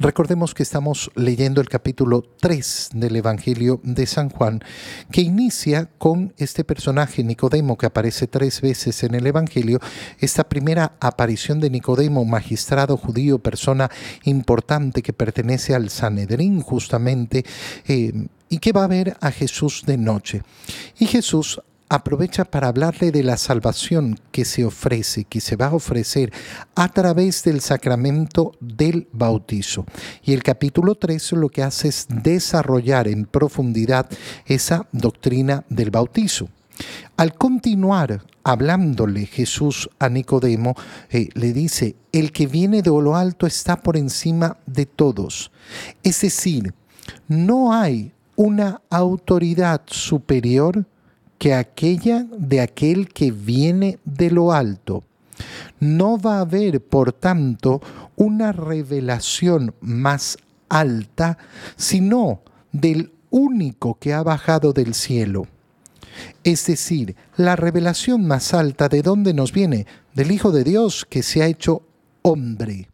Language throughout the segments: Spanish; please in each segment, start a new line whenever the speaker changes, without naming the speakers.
Recordemos que estamos leyendo el capítulo 3 del Evangelio de San Juan, que inicia con este personaje Nicodemo que aparece tres veces en el Evangelio, esta primera aparición de Nicodemo, magistrado judío, persona importante que pertenece al Sanedrín justamente, eh, y que va a ver a Jesús de noche. Y Jesús aprovecha para hablarle de la salvación que se ofrece, que se va a ofrecer a través del sacramento del bautizo. Y el capítulo 3 lo que hace es desarrollar en profundidad esa doctrina del bautizo. Al continuar hablándole Jesús a Nicodemo, eh, le dice, el que viene de lo alto está por encima de todos. Es decir, no hay una autoridad superior que aquella de aquel que viene de lo alto. No va a haber, por tanto, una revelación más alta, sino del único que ha bajado del cielo. Es decir, la revelación más alta de dónde nos viene, del Hijo de Dios que se ha hecho hombre.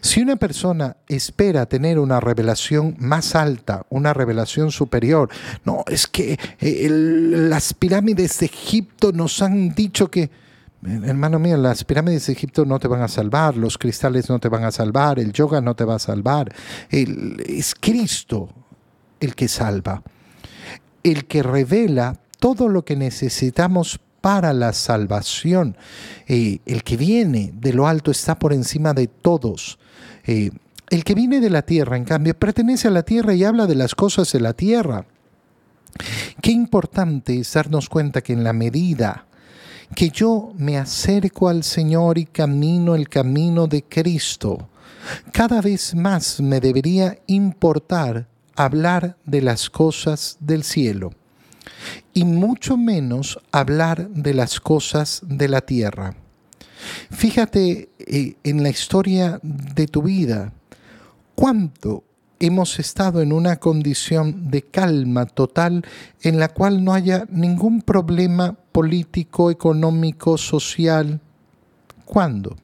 Si una persona espera tener una revelación más alta, una revelación superior, no, es que eh, las pirámides de Egipto nos han dicho que, hermano mío, las pirámides de Egipto no te van a salvar, los cristales no te van a salvar, el yoga no te va a salvar, es Cristo el que salva, el que revela todo lo que necesitamos para la salvación. Eh, el que viene de lo alto está por encima de todos. Eh, el que viene de la tierra, en cambio, pertenece a la tierra y habla de las cosas de la tierra. Qué importante es darnos cuenta que en la medida que yo me acerco al Señor y camino el camino de Cristo, cada vez más me debería importar hablar de las cosas del cielo y mucho menos hablar de las cosas de la tierra. Fíjate eh, en la historia de tu vida, cuánto hemos estado en una condición de calma total en la cual no haya ningún problema político, económico, social. ¿Cuándo?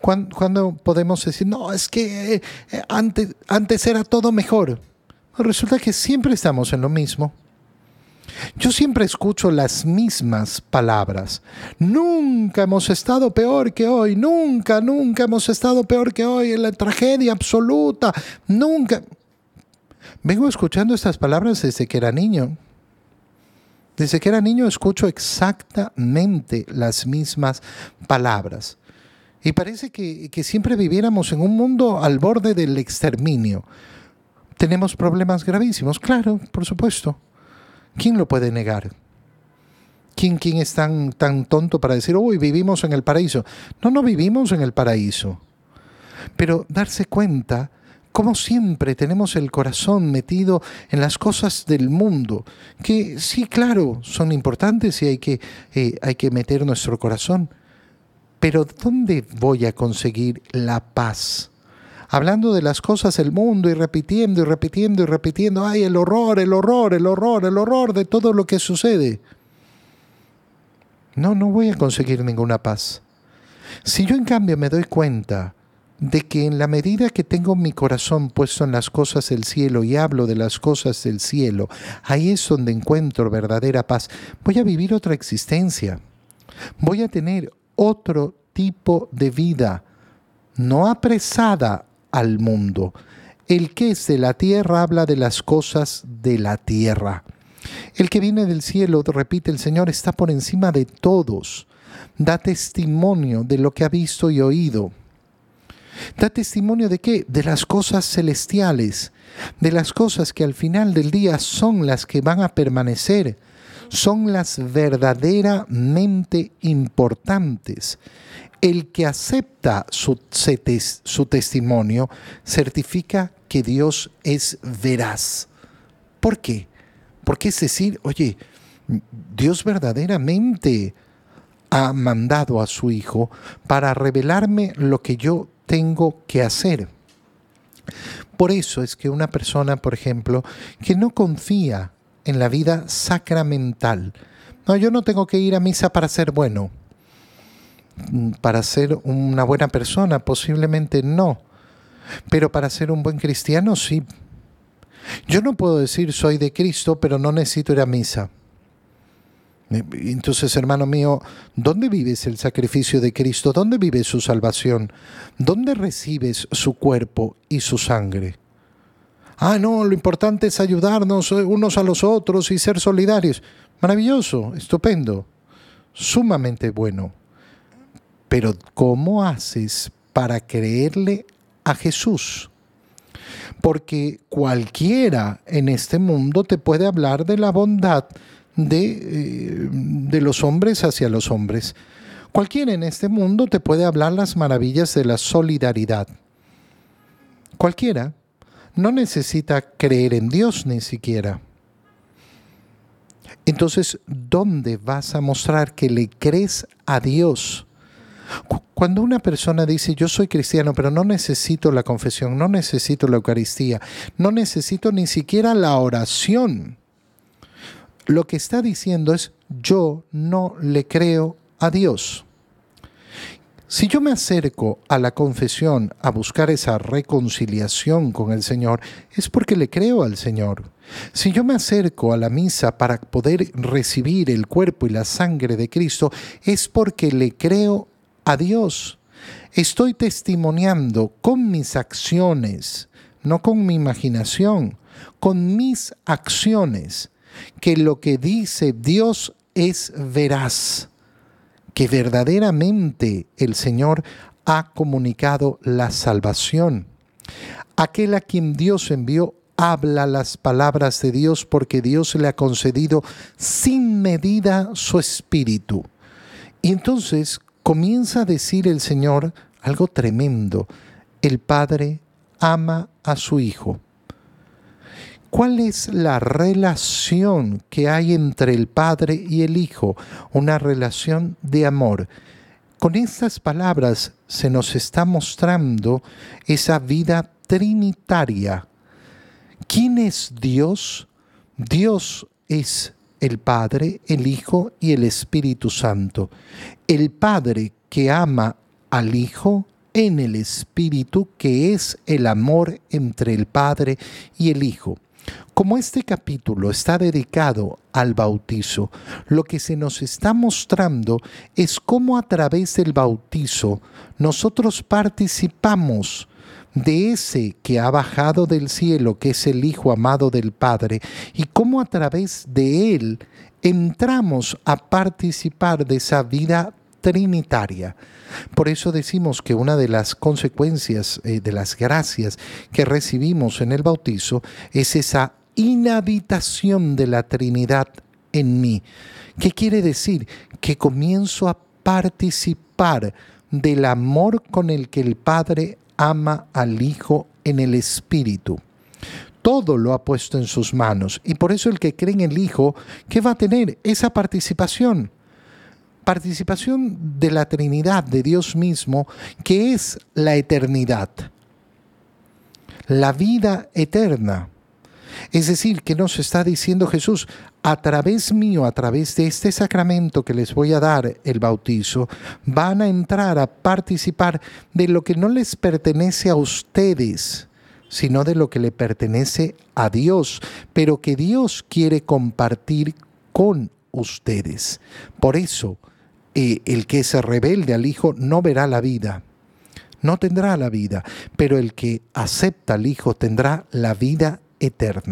¿Cuándo podemos decir, no, es que eh, antes, antes era todo mejor? Resulta que siempre estamos en lo mismo. Yo siempre escucho las mismas palabras. Nunca hemos estado peor que hoy, nunca, nunca hemos estado peor que hoy en la tragedia absoluta, nunca. Vengo escuchando estas palabras desde que era niño. Desde que era niño escucho exactamente las mismas palabras. Y parece que, que siempre viviéramos en un mundo al borde del exterminio. Tenemos problemas gravísimos, claro, por supuesto. ¿Quién lo puede negar? ¿Quién, quién es tan, tan tonto para decir, uy, vivimos en el paraíso? No, no vivimos en el paraíso. Pero darse cuenta, como siempre tenemos el corazón metido en las cosas del mundo, que sí, claro, son importantes y hay que, eh, hay que meter nuestro corazón. Pero ¿dónde voy a conseguir la paz? Hablando de las cosas del mundo y repitiendo y repitiendo y repitiendo, ay, el horror, el horror, el horror, el horror de todo lo que sucede. No, no voy a conseguir ninguna paz. Si yo en cambio me doy cuenta de que en la medida que tengo mi corazón puesto en las cosas del cielo y hablo de las cosas del cielo, ahí es donde encuentro verdadera paz. Voy a vivir otra existencia. Voy a tener otro tipo de vida, no apresada al mundo. El que es de la tierra habla de las cosas de la tierra. El que viene del cielo, repite el Señor, está por encima de todos. Da testimonio de lo que ha visto y oído. Da testimonio de qué? De las cosas celestiales, de las cosas que al final del día son las que van a permanecer, son las verdaderamente importantes. El que acepta su, testimonio certifica que Dios es veraz. ¿Por qué? Porque es decir, oye, Dios verdaderamente ha mandado a su Hijo para revelarme lo que yo tengo que hacer. Por eso es que una persona, por ejemplo, que no confía en la vida sacramental, no, yo no tengo que ir a misa para ser bueno. Para ser una buena persona? Posiblemente no. Pero para ser un buen cristiano, sí. Yo no puedo decir soy de Cristo, pero no necesito ir a misa. Entonces, hermano mío, ¿dónde vives el sacrificio de Cristo? ¿Dónde vive su salvación? ¿Dónde recibes su cuerpo y su sangre? Ah, no, lo importante es ayudarnos unos a los otros y ser solidarios. Maravilloso, estupendo, sumamente bueno. Pero ¿cómo haces para creerle a Jesús? Porque cualquiera en este mundo te puede hablar de la bondad de, eh, de los hombres hacia los hombres. Cualquiera en este mundo te puede hablar las maravillas de la solidaridad. Cualquiera no necesita creer en Dios ni siquiera. Entonces, ¿dónde vas a mostrar que le crees a Dios? Cuando una persona dice, yo soy cristiano, pero no necesito la confesión, no necesito la Eucaristía, no necesito ni siquiera la oración, lo que está diciendo es, yo no le creo a Dios. Si yo me acerco a la confesión a buscar esa reconciliación con el Señor, es porque le creo al Señor. Si yo me acerco a la misa para poder recibir el cuerpo y la sangre de Cristo, es porque le creo a Dios. Estoy testimoniando con mis acciones, no con mi imaginación, con mis acciones que lo que dice Dios es veraz, que verdaderamente el Señor ha comunicado la salvación. Aquel a quien Dios envió habla las palabras de Dios porque Dios le ha concedido sin medida su espíritu. Y entonces comienza a decir el Señor algo tremendo. El Padre ama a su Hijo. ¿Cuál es la relación que hay entre el Padre y el Hijo? Una relación de amor. Con estas palabras se nos está mostrando esa vida trinitaria. ¿Quién es Dios? Dios es el Padre, el Hijo y el Espíritu Santo. El Padre que ama al Hijo en el Espíritu, que es el amor entre el Padre y el Hijo. Como este capítulo está dedicado al bautizo, lo que se nos está mostrando es cómo a través del bautizo nosotros participamos de ese que ha bajado del cielo, que es el Hijo amado del Padre, y cómo a través de él entramos a participar de esa vida trinitaria. Por eso decimos que una de las consecuencias eh, de las gracias que recibimos en el bautizo es esa inhabitación de la Trinidad en mí. ¿Qué quiere decir? Que comienzo a participar del amor con el que el Padre ama al Hijo en el Espíritu. Todo lo ha puesto en sus manos y por eso el que cree en el Hijo, ¿qué va a tener? Esa participación participación de la Trinidad, de Dios mismo, que es la eternidad, la vida eterna. Es decir, que nos está diciendo Jesús, a través mío, a través de este sacramento que les voy a dar, el bautizo, van a entrar a participar de lo que no les pertenece a ustedes, sino de lo que le pertenece a Dios, pero que Dios quiere compartir con ustedes. Por eso, eh, el que se rebelde al Hijo no verá la vida, no tendrá la vida, pero el que acepta al Hijo tendrá la vida eterna.